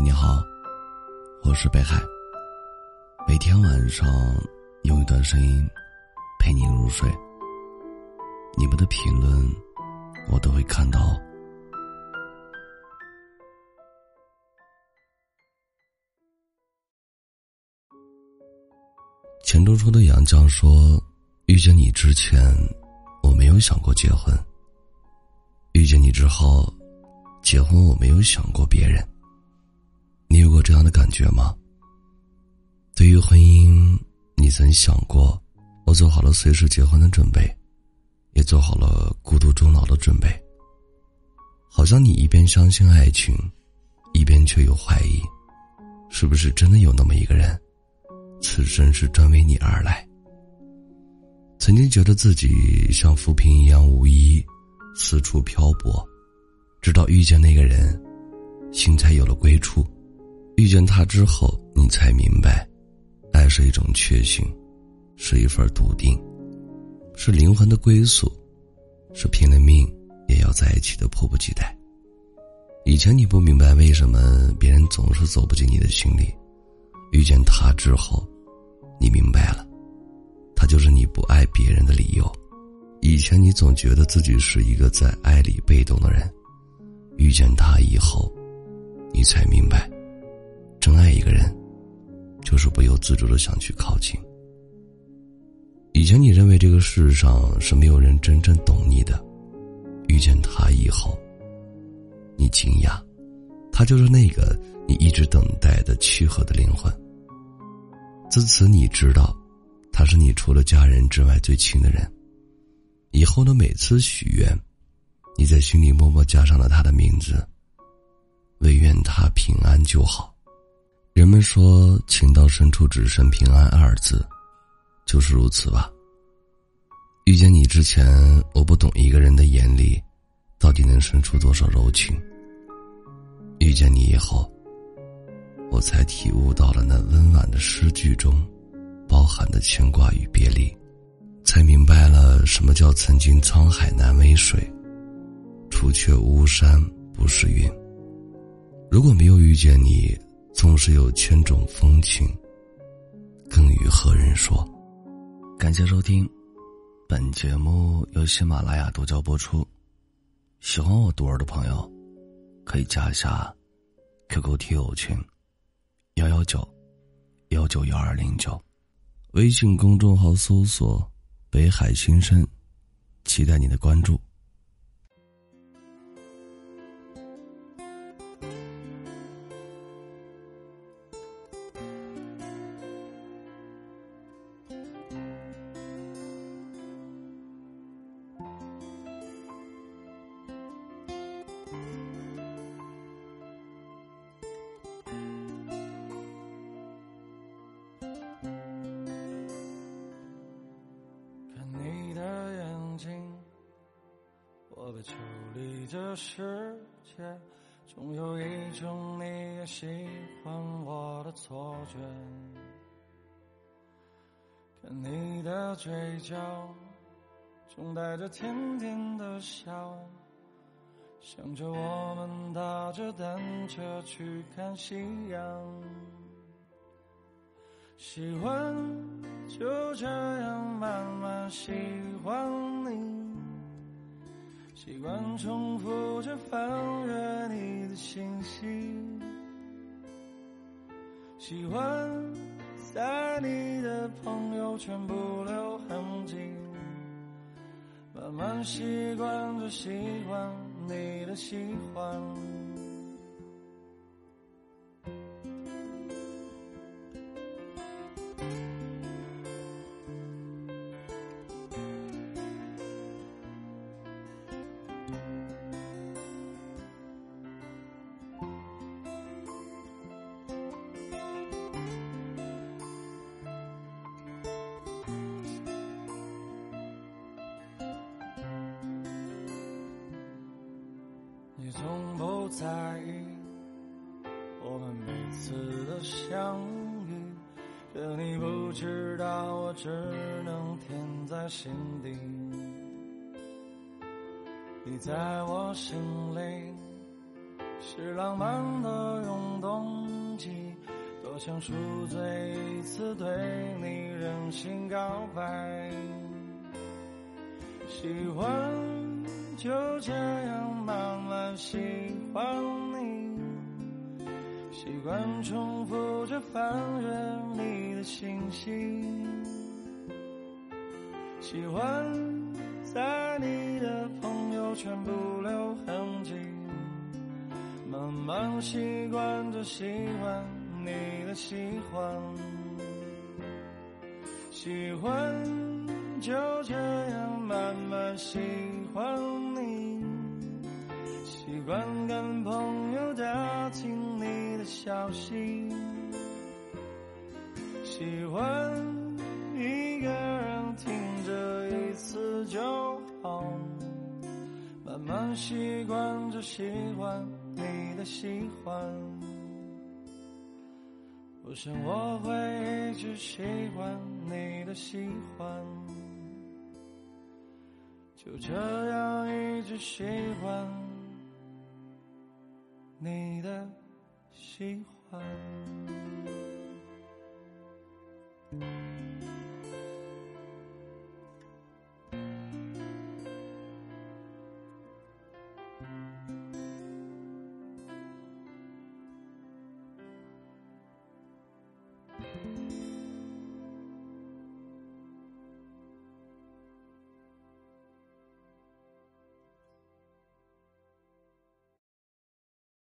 你好，我是北海。每天晚上用一段声音陪你入睡。你们的评论我都会看到。钱钟书的杨绛说：“遇见你之前，我没有想过结婚；遇见你之后，结婚我没有想过别人。你有过这样的感觉吗？对于婚姻，你曾想过，我做好了随时结婚的准备，也做好了孤独终老的准备。好像你一边相信爱情，一边却又怀疑，是不是真的有那么一个人？”此生是专为你而来。曾经觉得自己像浮萍一样无依，四处漂泊，直到遇见那个人，心才有了归处。遇见他之后，你才明白，爱是一种确信，是一份笃定，是灵魂的归宿，是拼了命也要在一起的迫不及待。以前你不明白为什么别人总是走不进你的心里。遇见他之后，你明白了，他就是你不爱别人的理由。以前你总觉得自己是一个在爱里被动的人，遇见他以后，你才明白，真爱一个人，就是不由自主的想去靠近。以前你认为这个世上是没有人真正懂你的，遇见他以后，你惊讶，他就是那个。你一直等待的契合的灵魂。自此，你知道，他是你除了家人之外最亲的人。以后的每次许愿，你在心里默默加上了他的名字，唯愿他平安就好。人们说，情到深处只剩平安二字，就是如此吧。遇见你之前，我不懂一个人的眼里，到底能生出多少柔情。遇见你以后。我才体悟到了那温婉的诗句中，包含的牵挂与别离，才明白了什么叫曾经沧海难为水，除却巫山不是云。如果没有遇见你，纵使有千种风情，更与何人说？感谢收听，本节目由喜马拉雅独家播出。喜欢我独儿的朋友，可以加一下 QQ 听友群。幺幺九幺九幺二零九，微信公众号搜索“北海新生”，期待你的关注。我的抽离这世界，总有一种你也喜欢我的错觉。看你的嘴角，总带着甜甜的笑，想着我们踏着单车去看夕阳。喜欢就这样慢慢喜欢你。习惯重复着翻阅你的信息，喜欢在你的朋友圈不留痕迹，慢慢习惯着喜欢你的喜欢。你从不在意我们每次的相遇，可你不知道我只能填在心底。你在我心里是浪漫的永。动机，多想赎罪一次对你任性告白。喜欢就这样慢慢喜欢你，习惯重复着翻阅你的信息，喜欢在你的朋友圈不留痕迹。慢慢习惯着喜欢你的喜欢，喜欢就这样慢慢喜欢你，习惯跟朋友打听你的消息，喜欢一个人听着一次就好，慢慢习惯着喜欢。你的喜欢，我想我会一直喜欢你的喜欢，就这样一直喜欢你的喜欢。